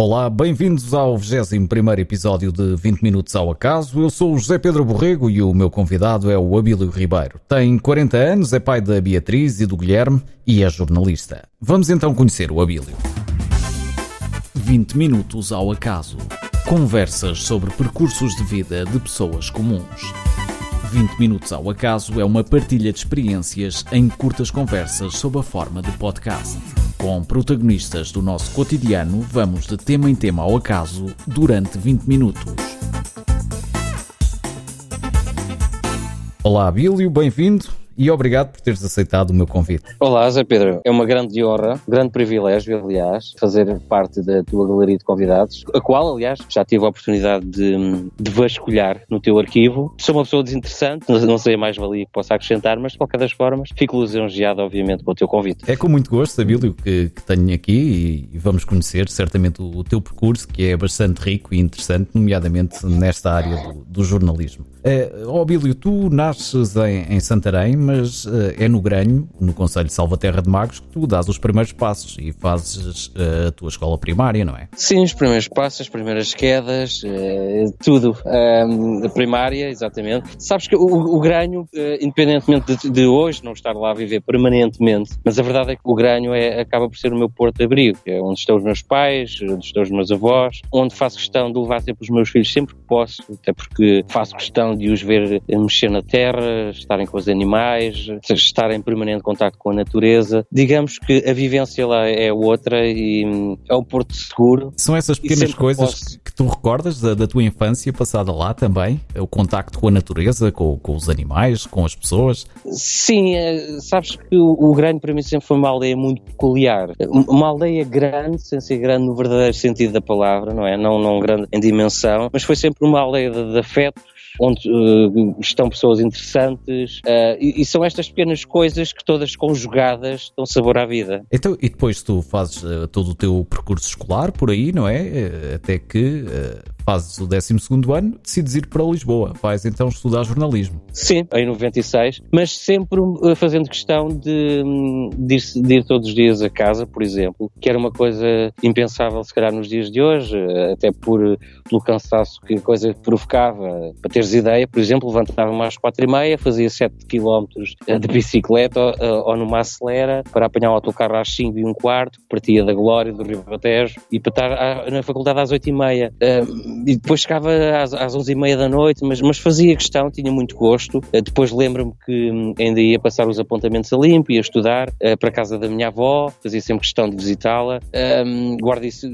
Olá, bem-vindos ao 21 episódio de 20 Minutos ao Acaso. Eu sou o José Pedro Borrego e o meu convidado é o Abílio Ribeiro. Tem 40 anos, é pai da Beatriz e do Guilherme e é jornalista. Vamos então conhecer o Abílio. 20 Minutos ao Acaso. Conversas sobre percursos de vida de pessoas comuns. 20 Minutos ao Acaso é uma partilha de experiências em curtas conversas sob a forma de podcast. Com protagonistas do nosso cotidiano, vamos de tema em tema ao acaso durante 20 minutos. Olá, Bílio, bem-vindo e obrigado por teres aceitado o meu convite. Olá, Zé Pedro. É uma grande honra, grande privilégio, aliás, fazer parte da tua galeria de convidados, a qual, aliás, já tive a oportunidade de, de vasculhar no teu arquivo. Sou uma pessoa desinteressante, não sei a mais-valia que possa acrescentar, mas de qualquer das formas, fico lisonjeado, obviamente, com o teu convite. É com muito gosto, Sabílio, que, que tenho aqui e vamos conhecer certamente o, o, teu percurso, que é bastante rico e interessante, nomeadamente nesta área do, do jornalismo. Bílio, tu nasces em, em Santarém, mas uh, é no Granho, no Conselho de Salvaterra de Magos, que tu dás os primeiros passos e fazes uh, a tua escola primária, não é? Sim, os primeiros passos, as primeiras quedas, uh, tudo. a primária, exatamente. Sabes que o, o Granho, independentemente de, de, hoje não estar lá a viver permanentemente, mas a verdade é que o Granho é, acaba por ser o meu porto de abrigo, é onde estão os meus pais, onde estão os meus avós, onde faço questão de levar sempre os meus filhos sempre que posso, até porque faço questão de os ver mexer na terra, estarem com os animais, estar em permanente contato com a natureza. Digamos que a vivência lá é outra e hum, é um porto seguro. São essas pequenas coisas posso... que tu recordas da, da, tua infância passada lá também? O contacto com a natureza, com, com os animais, com as pessoas? Sim, é, sabes que o, o Grande para mim sempre foi uma aldeia muito peculiar. Uma aldeia grande, sem ser grande no verdadeiro sentido da palavra, não é? Não, não grande em dimensão, mas foi sempre uma aldeia de, de afetos onde uh, estão pessoas interessantes, uh, e, e, são estas pequenas coisas que todas conjugadas dão sabor à vida. Então, e depois tu fazes uh, todo o teu percurso escolar por aí, não é? Até que fazes o 12 ano, decides ir para Lisboa, vais então estudar jornalismo. Sim, em 96, mas sempre fazendo questão de, de, ir, de ir todos os dias a casa, por exemplo, que era uma coisa impensável se calhar nos dias de hoje, até por, pelo cansaço que a coisa provocava, para teres ideia, por exemplo, levantava-me às quatro e meia, fazia 7 km de bicicleta ou, ou numa acelera para apanhar o autocarro às 5 e um quarto, partia da Glória, do Rio Batejo e para estar na faculdade às 8 e meia. E depois chegava às, às 11 e meia da noite, mas, mas fazia questão, tinha muito gosto. Depois lembro-me que hum, ainda ia passar os apontamentos a limpo, ia estudar para a casa da minha avó, fazia sempre questão de visitá-la. Guardo isso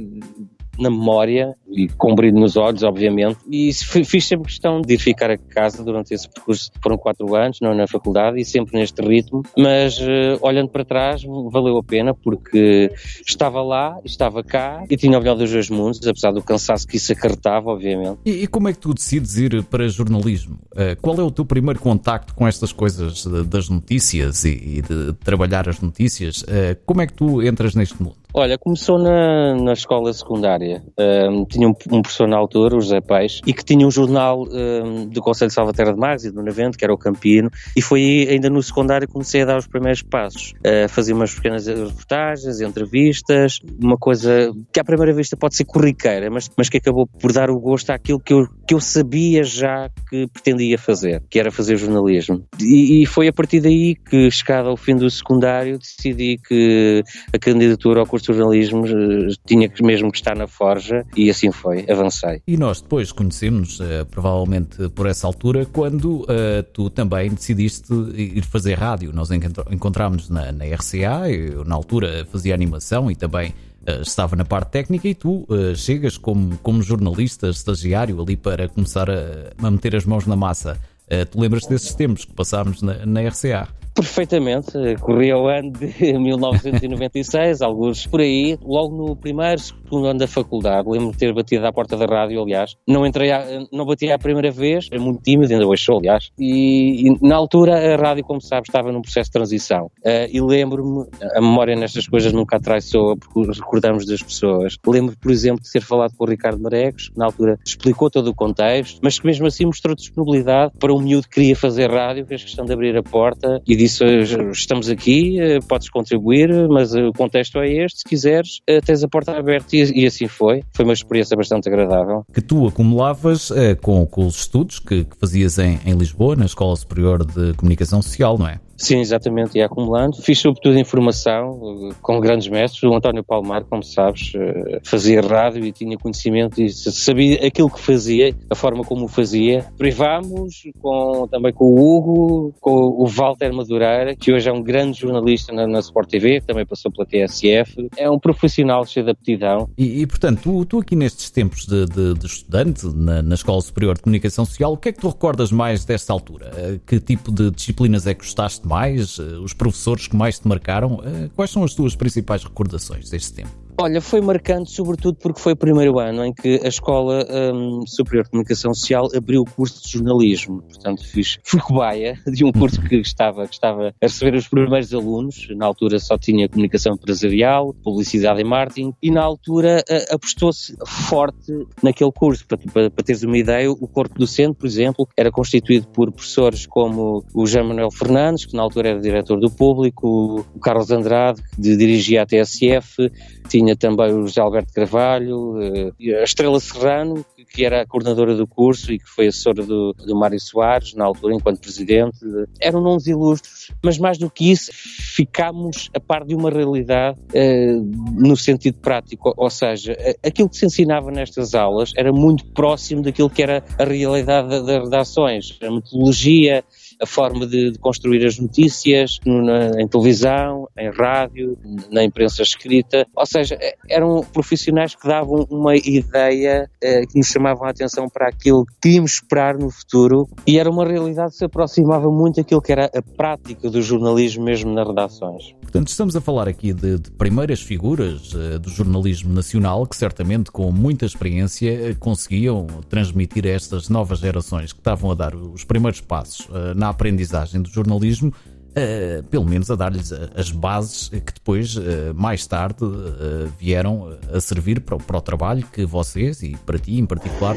na memória e com brilho nos olhos, obviamente. E fiz sempre questão de ir ficar a casa durante esse percurso. Foram quatro anos, não na faculdade, e sempre neste ritmo. Mas uh, olhando para trás, valeu a pena porque estava lá, estava cá e tinha o melhor dos dois mundos, apesar do cansaço que isso acarretava, obviamente. E, e como é que tu decides ir para jornalismo? Uh, qual é o teu primeiro contacto com estas coisas das notícias e, e de trabalhar as notícias? Uh, como é que tu entras neste mundo? Olha, começou na, na escola secundária. Um, tinha um, um, professor na altura, o José Peixe, e que tinha um jornal um, do Conselho de Salvaterra de Magos e do Navento, que era o Campino, e foi aí, ainda no secundário, comecei a dar os primeiros passos. Uh, fazia umas pequenas reportagens, entrevistas, uma coisa que à primeira vista pode ser corriqueira, mas, mas que acabou por dar o gosto àquilo que eu, que eu sabia já que pretendia fazer, que era fazer jornalismo. E, e foi a partir daí que, chegado ao fim do secundário, decidi que a candidatura ao curso de jornalismo eh, tinha mesmo que estar na forja e assim foi, avancei. E nós depois conhecemos, uh, provavelmente por essa altura, quando uh, tu também decidiste ir fazer rádio. Nós encontramos na, na RCA, eu na altura fazia animação e também Uh, estava na parte técnica e tu uh, chegas como, como jornalista, estagiário ali para começar a, a meter as mãos na massa. Uh, tu lembras desses tempos que passámos na, na RCA? Perfeitamente, corria o ano de 1996, alguns por aí, logo no primeiro, segundo ano da faculdade, lembro de ter batido à porta da rádio, aliás, não entrei, a, não bati a primeira vez, era muito tímido, ainda hoje sou, aliás, e, e, na altura a rádio, como sabes, estava num processo de transição, uh, e lembro-me, a memória nestas coisas nunca atraiçoa, porque recordamos das pessoas, lembro, por exemplo, de ter falado com o Ricardo Maregos, na altura explicou todo o contexto, mas que mesmo assim mostrou disponibilidade para um miúdo que queria fazer rádio, fez questão de abrir a porta e disse: Estamos aqui, podes contribuir, mas o contexto é este. Se quiseres, tens a porta aberta. E, e assim foi. Foi uma experiência bastante agradável. Que tu acumulavas com, com os estudos que, que fazias em, em Lisboa, na Escola Superior de Comunicação Social, não é? Sim, exatamente, ia acumulando. Fiz sobretudo informação eh, com grandes mestres. O António Palmar, como sabes, eh, fazia rádio e tinha conhecimento e sabia aquilo que fazia, a forma como o fazia. Privámos com, também com o Hugo, com o Walter Madureira, que hoje é um grande jornalista na, na Sport TV, também passou pela TSF. É um profissional cheio de aptidão. E, e portanto, tu, tu, aqui nestes tempos de, de, de estudante na, na, Escola Superior de Comunicação Social, o que é que tu recordas mais desta altura? Eh, que tipo de disciplinas é que gostaste mais, eh, os professores que mais te marcaram. Eh, quais são as tuas principais recordações deste tempo? Olha, foi marcante sobretudo porque foi o primeiro ano em que a Escola um, Superior de Comunicação Social abriu o curso de jornalismo. Portanto, fiz, cobaia de um curso que estava, que estava a receber os primeiros alunos. Na altura só tinha comunicação empresarial, publicidade e marketing, e na altura uh, apostou-se forte naquele curso. Para, para, para, teres uma ideia, o corpo docente, por exemplo, era constituído por professores como o Jean Manuel Fernandes, que na altura era diretor do público, o Carlos Andrade, que dirigia a TSF, tinha também o José Alberto Carvalho, eh, a Estrela Serrano, que era a coordenadora do curso e que foi assessora do, do Mário Soares, na altura, enquanto presidente. Eram nomes ilustres, mas mais do que isso, ficámos a par de uma realidade eh, no sentido prático, ou seja, aquilo que se ensinava nestas aulas era muito próximo daquilo que era a realidade das redações, a metodologia, a forma de, de construir as notícias na, em televisão, em rádio, na imprensa escrita. Ou seja, eram profissionais que davam uma ideia eh, que nos chamavam a atenção para aquilo que íamos esperar no futuro e era uma realidade que se aproximava muito daquilo que era a prática do jornalismo mesmo nas redações. Portanto, estamos a falar aqui de, de primeiras figuras uh, do jornalismo nacional que certamente com muita experiência uh, conseguiam transmitir a estas novas gerações que estavam a dar os primeiros passos uh, na aprendizagem do jornalismo Uh, pelo menos a dar-lhes as bases que depois, uh, mais tarde, uh, vieram a servir para, para, o trabalho que vocês, e para ti em particular,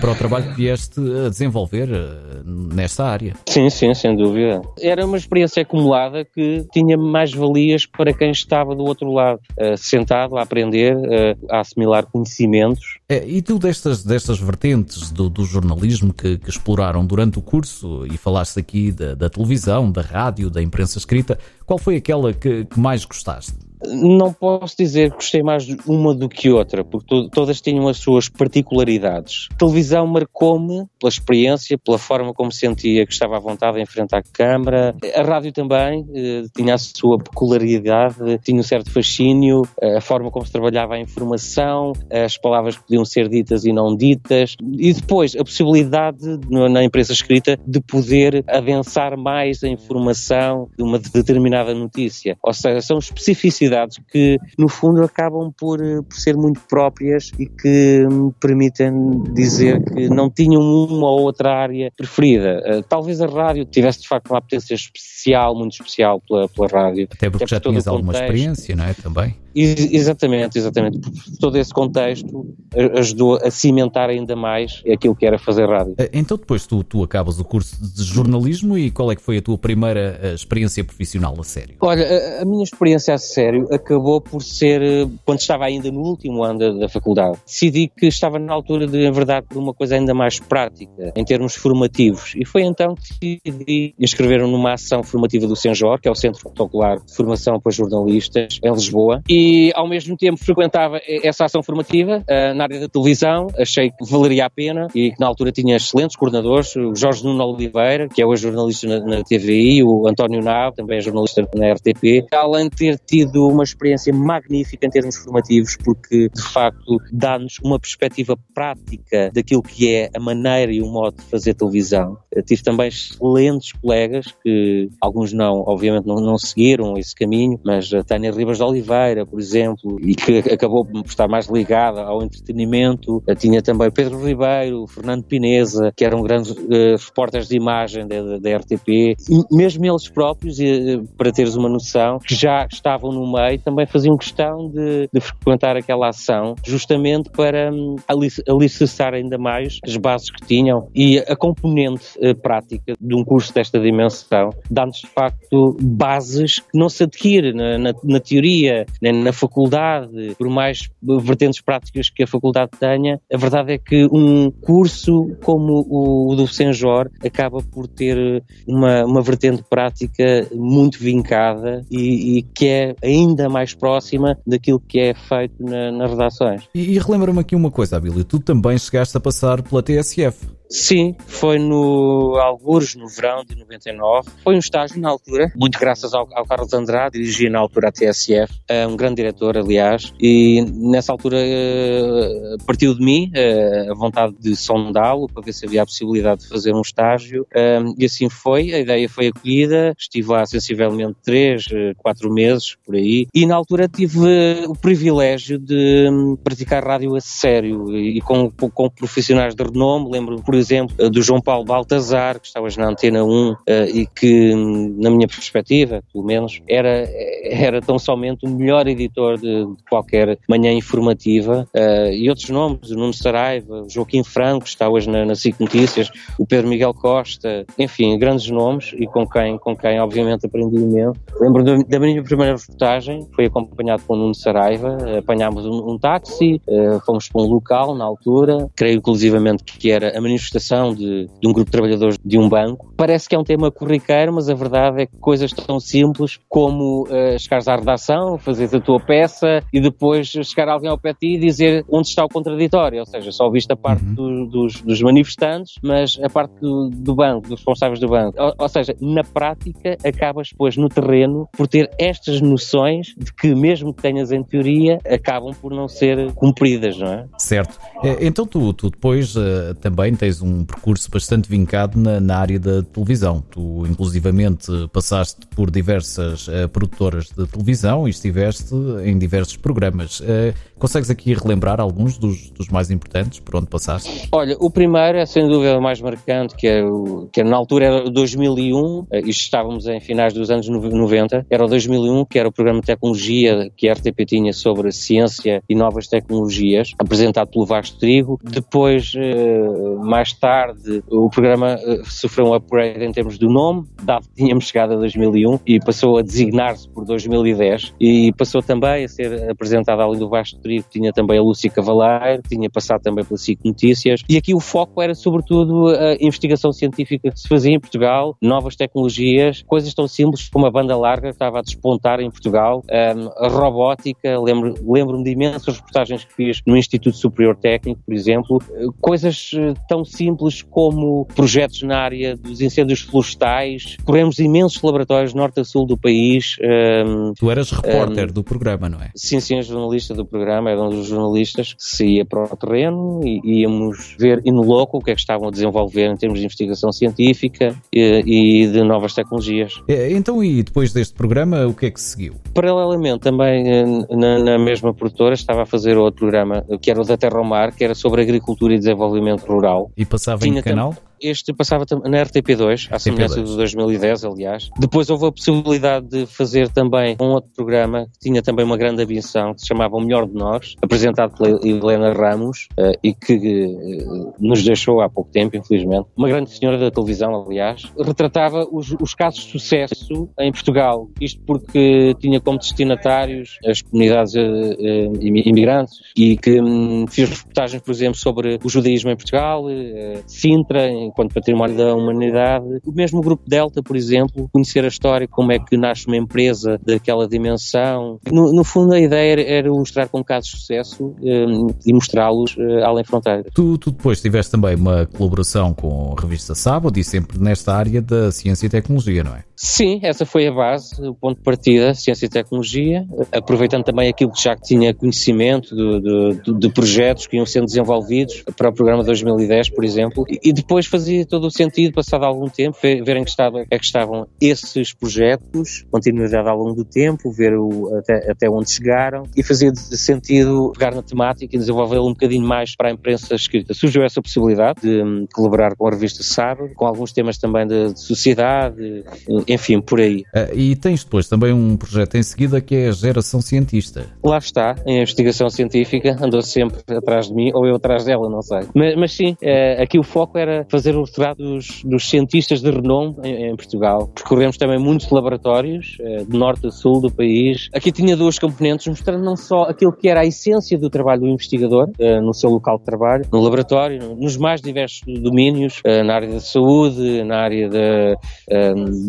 para o trabalho que vieste a desenvolver nesta área. Sim, sim, sem dúvida. Era uma experiência acumulada que tinha mais valias para quem estava do outro lado, sentado a aprender, a assimilar conhecimentos. É, e tu destas, destas vertentes do, do jornalismo que, que, exploraram durante o curso, e falaste aqui da, da televisão, da rádio, rádio, da imprensa escrita, qual foi aquela que, que mais gostaste? Não posso dizer que gostei mais de uma do que outra, porque to todas tinham as suas particularidades. A televisão marcou-me pela experiência, pela forma como sentia que estava à vontade em frente à câmara. A rádio também eh, tinha a sua peculiaridade, tinha um certo fascínio, eh, a forma como se trabalhava a informação, as palavras que podiam ser ditas e não ditas, e depois a possibilidade na imprensa escrita de poder adensar mais a informação de uma determinada notícia. Ou seja, são especificidades que, no fundo, acabam por, eh, por ser muito próprias e que me permitem dizer que não tinham uma ou outra área preferida. Uh, talvez a rádio tivesse, de facto, uma apetência especial, muito especial pela, pela rádio. Até porque Até já tinhas alguma experiência, não é? Também. Exatamente, exatamente. Todo esse contexto ajudou a cimentar ainda mais aquilo que era fazer rádio. Eh, então depois tu, tu acabas o curso de jornalismo e qual é que foi a tua primeira experiência profissional a sério? Olha, a, a minha experiência a sério acabou por ser, eh, quando estava ainda no último ano da, da faculdade, decidi que estava na altura de, em verdade, de uma coisa ainda mais prática, em termos formativos. E foi então que decidi inscrever numa ação formativa do Senjor, que é o Centro Protocolar de Formação para Jornalistas, em Lisboa, e ao mesmo tempo frequentava essa ação formativa uh, na área da televisão, achei que valeria a pena e que na altura tinha excelentes coordenadores, o Jorge Nuno Oliveira, que é hoje jornalista na, na TVI, o António Nave, também é jornalista na RTP, além de ter tido uma experiência magnífica em termos formativos, porque de facto dá-nos uma perspectiva prática daquilo que é a maneira e o modo de fazer televisão. Eu tive também excelentes colegas, que alguns não, obviamente, não, não seguiram esse caminho, mas a Tânia Ribas de Oliveira, por exemplo, e que acabou por estar mais ligada ao entretenimento. Tinha também Pedro Ribeiro, Fernando Pineza, que eram grandes uh, repórteres de imagem da, da RTP, e mesmo eles próprios, uh, para teres uma noção, que já estavam numa lei, também faziam questão de, de frequentar aquela ação, justamente para um, alicerçar ainda mais as bases que tinham e a componente uh, prática de um curso desta dimensão dá-nos de facto bases que não se adquire na, na, na teoria, nem na faculdade, por mais vertentes práticas que a faculdade tenha, a verdade é que um curso como o, o do Senjor acaba por ter uma, uma vertente prática muito vincada e, e que é ainda mais próxima daquilo que é feito na, nas redações. E, e relembra-me aqui uma coisa, Abílio, tu também chegaste a passar pela TSF. Sim, foi no Algures, no verão de 99. Foi um estágio na altura, muito graças ao, ao Carlos Andrade, dirigia na altura a TSF, um grande diretor, aliás, e nessa altura uh, partiu de mim uh, a vontade de sondá-lo para ver se havia a possibilidade de fazer um estágio, um, e assim foi. A ideia foi acolhida, estive lá sensivelmente três, quatro meses por aí, e na altura tive o privilégio de um, praticar rádio a sério e com, com, profissionais de renome. Lembro, por exemplo, eh, do João Paulo Baltazar, que hoje na Antena 1 eh, e que, na minha perspectiva, pelo menos, era, era tão somente o melhor editor de, de qualquer manhã informativa. Eh, e outros nomes, o Nuno Saraiva, o Joaquim Franco, que está hoje na, na Notícias, o Pedro Miguel Costa, enfim, grandes nomes e com quem, com quem obviamente, aprendi imenso. Lembro da minha primeira reportagem, foi acompanhado com o Nuno Saraiva, apanhámos um, um táxi, fomos para um local na altura, creio inclusivamente que era a manifestação manifestação de, de, um grupo de trabalhadores de um banco. Parece que é um tema corriqueiro, mas a verdade é que coisas tão simples como uh, chegares à redação, fazeres a tua peça e depois chegar alguém ao pé de ti e dizer onde está o contraditório. Ou seja, só viste a parte uhum. do, dos, dos, manifestantes, mas a parte do, do banco, dos responsáveis do banco. Ou, ou, seja, na prática acabas depois no terreno por ter estas noções de que mesmo que tenhas em teoria, acabam por não ser cumpridas, não é? Certo. É, então tu, tu depois uh, também tens um percurso bastante vincado na, na, área da televisão. Tu, inclusivamente, passaste por diversas uh, produtoras de televisão e estiveste em diversos programas. Uh, consegues aqui relembrar alguns dos, dos, mais importantes por onde passaste? Olha, o primeiro é sem dúvida o mais marcante, que, é o, que é, na altura era 2001, uh, isto estávamos em finais dos anos 90, era o 2001, que era o programa tecnologia que a RTP tinha sobre ciência e novas tecnologias, apresentado pelo Vasco Trigo. Depois, mais mais tarde o programa uh, sofreu um upgrade em termos do nome, dado que tínhamos chegado a 2001 e passou a designar-se por 2010 e passou também a ser apresentado além do Vasco Trigo, tinha também a Lúcia Cavaleiro, tinha passado também pela SIC Notícias. E aqui o foco era sobretudo a investigação científica que se fazia em Portugal, novas tecnologias, coisas tão simples como a banda larga que estava a despontar em Portugal, um, a robótica, lembro-me lembro de imensas reportagens que fiz no Instituto Superior Técnico, por exemplo, coisas eh, tão simples simples como projetos na área dos incêndios florestais. Corremos imensos laboratórios norte a sul do país. Um, tu eras repórter um, do programa, não é? Sim, sim, jornalista do programa, era um dos jornalistas que se ia para o terreno e íamos ver in loco o que é que estavam a desenvolver em termos de investigação científica e, e de novas tecnologias. É, então, e depois deste programa, o que é que seguiu? Paralelamente, também eh, na, na mesma produtora, estava a fazer outro programa que era o da Terra ao Mar, que era sobre agricultura e desenvolvimento rural. E passava Tinha em que canal? Este passava na RTP2, à semelhança do 2010, aliás. Depois houve a possibilidade de fazer também um outro programa que tinha também uma grande ambição, que se chamava O Melhor de Nós, apresentado pela Helena Ramos uh, e que uh, nos deixou há pouco tempo, infelizmente. Uma grande senhora da televisão, aliás. Retratava os, os casos de sucesso em Portugal. Isto porque tinha como destinatários as comunidades uh, imigrantes e que um, fiz reportagens, por exemplo, sobre o judaísmo em Portugal, Sintra, enquanto património da humanidade. O mesmo grupo Delta, por exemplo, conhecer a história, como é que nasce uma empresa daquela dimensão. No, no fundo, a ideia era, era mostrar com casos de sucesso um, e mostrá-los uh, além fronteiras. Tu, tu, depois tiveste também uma colaboração com a revista Sábado e sempre nesta área da ciência e tecnologia, não é? Sim, essa foi a base, o ponto de partida, ciência e tecnologia, aproveitando também aquilo que já tinha conhecimento de, de, de projetos que iam sendo desenvolvidos para o programa 2010, por exemplo, e depois fazer fazia todo o sentido, passado algum tempo, verem que, estava, é que estavam esses projetos, continuidade ao longo do tempo, ver o, até, até onde chegaram e fazia sentido pegar na temática e desenvolvê-la um bocadinho mais para a imprensa escrita. Surgiu essa possibilidade de um, colaborar com a revista Sábado, com alguns temas também de, de sociedade, enfim, por aí. Uh, e tens depois também um projeto em seguida que é a Geração Cientista. Lá está, a investigação científica andou sempre atrás de mim, ou eu atrás dela, não sei. Mas, mas sim, uh, aqui o foco era fazer o retrato dos, dos cientistas de renome em, em, Portugal. Percorremos também muitos laboratórios, uh, de norte a sul do país. Aqui tinha duas componentes, mostrando não só aquilo que era a essência do trabalho do investigador, no seu local de trabalho, no laboratório, nos mais diversos domínios, na área da saúde, na área da,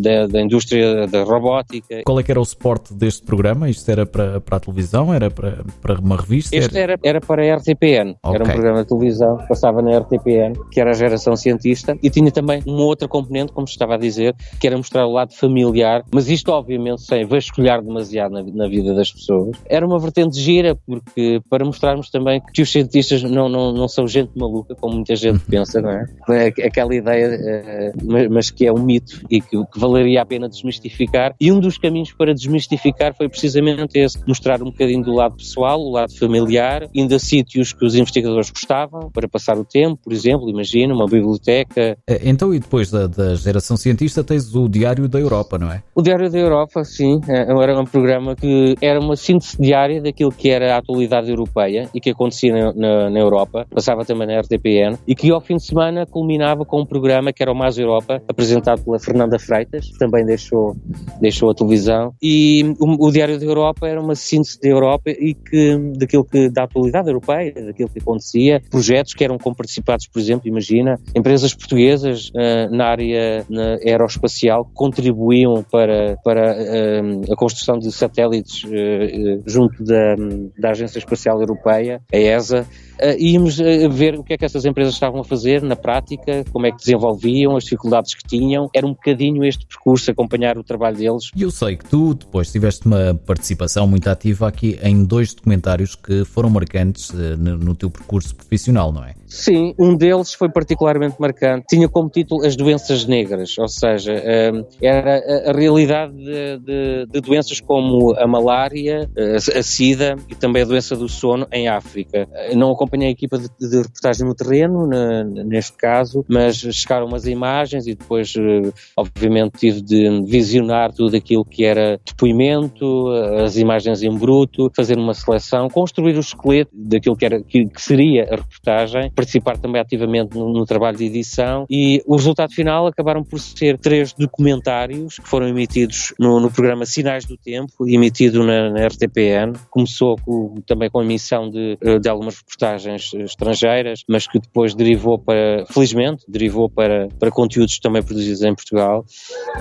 da, da indústria da robótica. Qual é que era o suporte deste programa? Isto era para, para a televisão? Era para, para uma revista? Este era, era para a RTPN. Okay. Era um programa de televisão, passava na RTPN, que era a geração cientista, e tinha também uma outra componente, como estava a dizer, que era mostrar o lado familiar, mas isto obviamente sem vasculhar demasiado na, na vida das pessoas. Era uma vertente gira, porque para mostrarmos também que os cientistas não, não, não são gente maluca, como muita gente pensa, não é? Aquela ideia, uh, mas que é um mito e que, que valeria a pena desmistificar. E um dos caminhos para desmistificar foi precisamente esse, mostrar um bocadinho do lado pessoal, o lado familiar, indo a sítios que os investigadores gostavam para passar o tempo, por exemplo, imagina, uma biblioteca. É, então, e depois da, da geração cientista, tens o Diário da Europa, não é? O Diário da Europa, sim, é, era um programa que era uma síntese diária daquilo que era a atualidade europeia e que acontecia na, na, na Europa, passava também na RTPN, e que ao fim de semana culminava com um programa que era o Mais Europa, apresentado pela Fernanda Freitas, que também deixou, deixou a televisão, e o, o Diário da Europa era uma síntese da Europa e que, daquilo que, da atualidade europeia, daquilo que acontecia, projetos que eram comparticipados, por exemplo, imagina, empresas portuguesas uh, na área na aeroespacial contribuíam para, para uh, a construção de satélites uh, junto da, da Agência Espacial Europeia, a ESA, uh, íamos ver o que é que essas empresas estavam a fazer na prática, como é que desenvolviam, as dificuldades que tinham. Era um bocadinho este percurso, acompanhar o trabalho deles. E eu sei que tu depois tiveste uma participação muito ativa aqui em dois documentários que foram marcantes no, no teu percurso profissional, não é? Sim, um deles foi particularmente marcante. Tinha como título As Doenças Negras, ou seja, era a realidade de, de, de doenças como a malária, a sida e também a doença do sono em África. Não acompanhei a equipa de, de reportagem no terreno, neste caso, mas chegaram umas imagens e depois, eh, obviamente, tive de visionar tudo aquilo que era depoimento, as imagens em bruto, fazer uma seleção, construir o esqueleto daquilo que, era, que seria a reportagem, participar também ativamente no, no, trabalho de edição e o resultado final acabaram por ser três documentários que foram emitidos no, no programa Sinais do Tempo, emitido na, na RTPN. Começou com, também com a emissão de, eh, de algumas reportagens estrangeiras, mas que depois derivou para, felizmente, derivou para, para conteúdos também produzidos em Portugal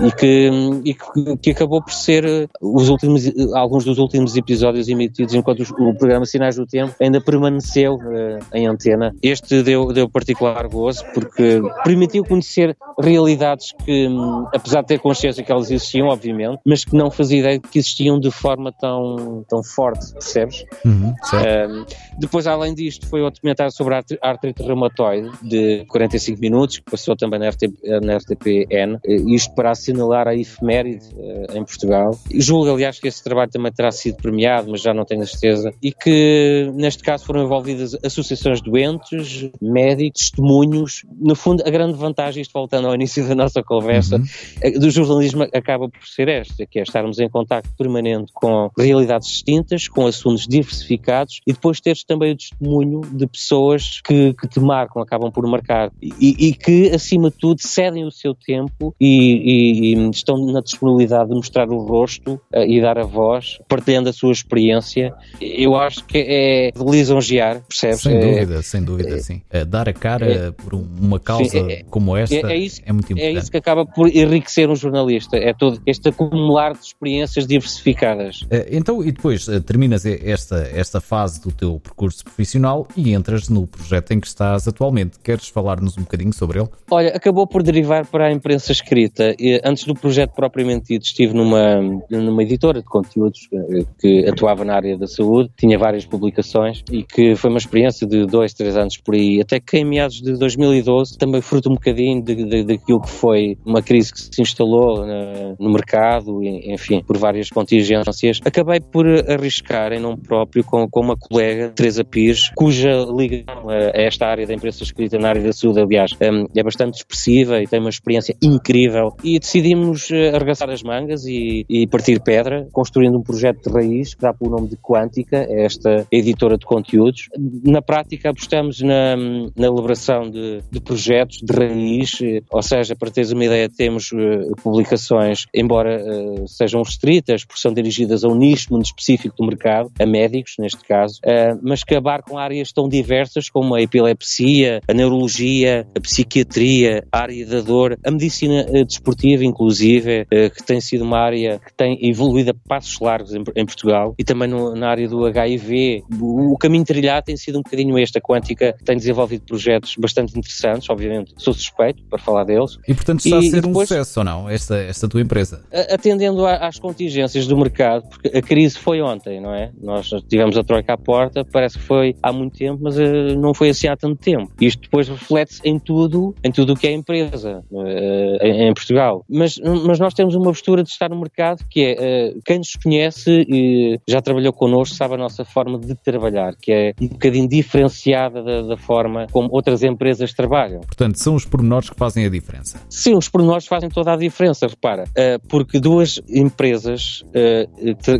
e que, e que, que acabou por ser eh, os últimos, eh, alguns dos últimos episódios emitidos enquanto o programa Sinais do Tempo ainda permaneceu uh, em antena. Este deu, deu particular gozo porque permitiu conhecer realidades que, hum, apesar de ter consciência que elas existiam, obviamente, mas que não fazia ideia que existiam de forma tão, tão forte, percebes? Uhum, uh, depois, além disto, foi outro documentário sobre a artrite reumatoide de 45 minutos, que passou também na, RTP, na RTPN, isto para assinalar a efeméride uh, em Portugal. Julgo, aliás, que esse trabalho também terá sido premiado, mas já não tenho a certeza, e que neste caso foram envolvidas associações doentes, médicos, testemunhos. No fundo, a grande vantagem, isto voltando ao início da nossa conversa, uhum. Eh, do jornalismo acaba por ser esta, que é estarmos em contato permanente com realidades distintas, com assuntos diversificados e depois teres também o testemunho de pessoas que, que te marcam, acabam por marcar e, e, que, acima de tudo, cedem o seu tempo e, e estão na disponibilidade de mostrar o rosto uh, e dar a voz, partilhando a sua experiência. Eu acho que é de lisonjear, percebes? Sem é, dúvida, sem dúvida, é, sim. É, dar a cara é, por uma causa sim, é, como esta é, isso, é, muito importante. É isso que acaba por enriquecer um jornalista, é todo este acumular de experiências diversificadas. Eh, então, e depois eh, terminas esta, esta fase do teu percurso profissional e entras no projeto em que estás atualmente. Queres falar-nos um bocadinho sobre ele? Olha, acabou por derivar para a imprensa escrita. Antes do projeto propriamente dito, estive numa, numa editora de conteúdos eh, que atuava na área da saúde, tinha várias publicações e que foi uma experiência de dois, três anos por aí, até que em meados de 2012, também fruto um bocadinho de, daquilo que foi uma crise que se instalou na, no mercado, enfim, por várias contingências, acabei por arriscar em nome próprio com, com uma colega, Teresa Pires, cuja ligação a, a esta área da imprensa escrita na área da saúde, aliás, um, é bastante expressiva e tem uma experiência incrível e decidimos eh, arregaçar as mangas e, e partir pedra, construindo um projeto de raiz que dá pelo nome de Quântica, esta editora de conteúdos. Na prática, apostamos na, na elaboração de, de projetos de raiz, eh, ou seja, para teres uma ideia, temos uh, publicações, embora uh, sejam restritas, porque são dirigidas a um nicho muito específico do mercado, a médicos neste caso, mas que abarcam áreas tão diversas como a epilepsia, a neurologia, a psiquiatria, a área da dor, a medicina desportiva, inclusive, que tem sido uma área que tem evoluído a passos largos em, Portugal, e também na área do HIV. O caminho trilhado tem sido um bocadinho este. A Quântica tem desenvolvido projetos bastante interessantes, obviamente, sou suspeito para falar deles. E portanto está e, a ser depois, um sucesso ou não, esta, esta tua empresa? Atendendo às contingências do mercado, porque a crise foi ontem, não é? Nós tivemos a troika à porta, parece que foi há muito tempo, mas uh, não foi assim há tanto tempo. Isto depois reflete-se em tudo, em tudo o que é empresa uh, em, em, Portugal. Mas, mas nós temos uma postura de estar no mercado que é, uh, quem nos conhece e já trabalhou connosco sabe a nossa forma de trabalhar, que é um bocadinho diferenciada da, da forma como outras empresas trabalham. Portanto, são os pormenores que fazem a diferença. Sim, os pormenores fazem toda a diferença, repara, porque duas empresas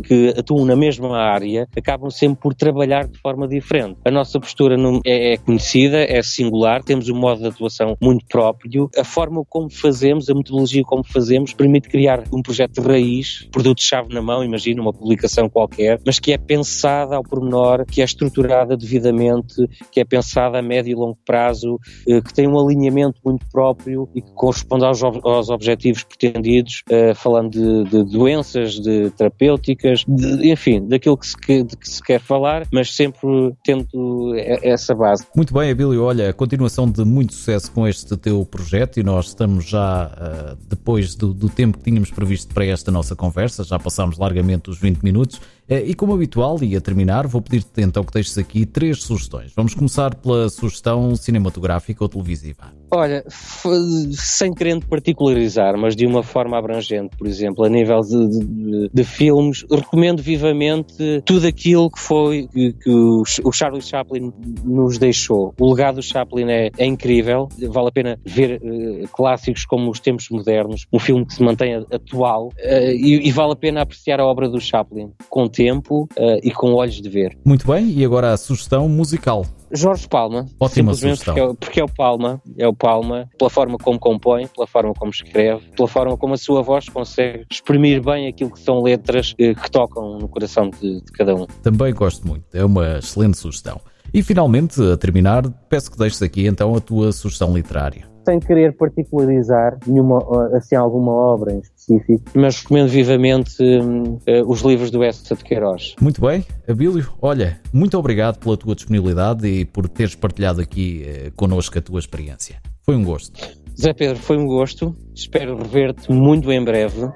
que atuam na mesma área acabam sempre por trabalhar de forma diferente. A nossa postura é, é conhecida, é singular, temos um modo de atuação muito próprio, a forma como fazemos, a metodologia como fazemos, permite criar um projeto de raiz, produto-chave na mão, imagina uma publicação qualquer, mas que é pensada ao pormenor, que é estruturada devidamente, que é pensada a médio e longo prazo, eh, que tem um alinhamento muito próprio e que corresponde aos, aos objetivos pretendidos, eh, falando de, de doenças, de terapêuticas, de, enfim, daquilo que se, que, que se quer falar, mas sempre tendo essa base. Muito bem, Abílio, olha, continuação de muito sucesso com este teu projeto e nós estamos já uh, depois do, do tempo que tínhamos previsto para esta nossa conversa, já passámos largamente os 20 minutos. Eh, e como habitual, e a terminar, vou pedir-te então que deixes aqui três sugestões. Vamos começar pela sugestão cinematográfica ou televisiva. Olha, sem querendo particularizar, mas de uma forma abrangente, por exemplo, a nível de, de, de filmes, recomendo vivamente tudo aquilo que foi que, que o, o, Charlie Chaplin nos deixou. O legado do Chaplin é, é incrível, vale a pena ver uh, clássicos como Os Tempos Modernos, um filme que se mantém atual, uh, e, e, vale a pena apreciar a obra do Chaplin com tempo uh, e com olhos de ver. Muito bem, e agora a sugestão musical. Jorge Palma. Ótima sugestão. Porque é, porque é, o Palma, é o Palma, pela forma como compõe, pela forma como escreve, pela forma como a sua voz consegue exprimir bem aquilo que são letras que, eh, que tocam no coração de, de cada um. Também gosto muito, é uma excelente sugestão. E finalmente, a terminar, peço que deixes aqui então a tua sugestão literária sem querer particularizar nenhuma, assim, alguma obra em específico, mas recomendo vivamente uh, os livros do Essa de Queiroz. Muito bem, Abílio, olha, muito obrigado pela tua disponibilidade e por teres partilhado aqui uh, connosco a tua experiência. Foi um gosto. Zé Pedro, foi um gosto. Espero rever-te muito em breve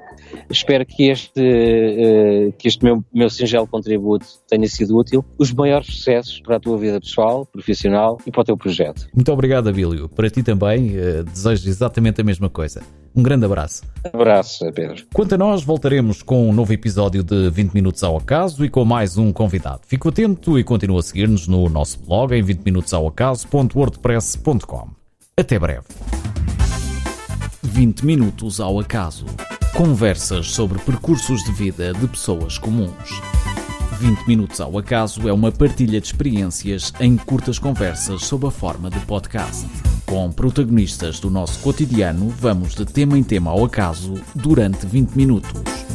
Espero que este, uh, que este meu, meu singelo contributo tenha sido útil. Os maiores sucessos para a tua vida pessoal, profissional e para o teu projeto. Muito obrigado, Abílio. Para ti também, uh, desejo exatamente a mesma coisa. Um grande abraço. Abraço, Pedro. Quanto a nós, voltaremos com um novo episódio de 20 Minutos ao Acaso e com mais um convidado. Fico atento e continua a seguir-nos no nosso blog em 20minutosaoacaso.wordpress.com. Até breve. 20 Minutos ao Acaso. Conversas sobre percursos de vida de pessoas comuns. 20 Minutos ao Acaso é uma partilha de experiências em curtas conversas sob a forma de podcast. Com protagonistas do nosso cotidiano, vamos de tema em tema ao acaso durante 20 minutos.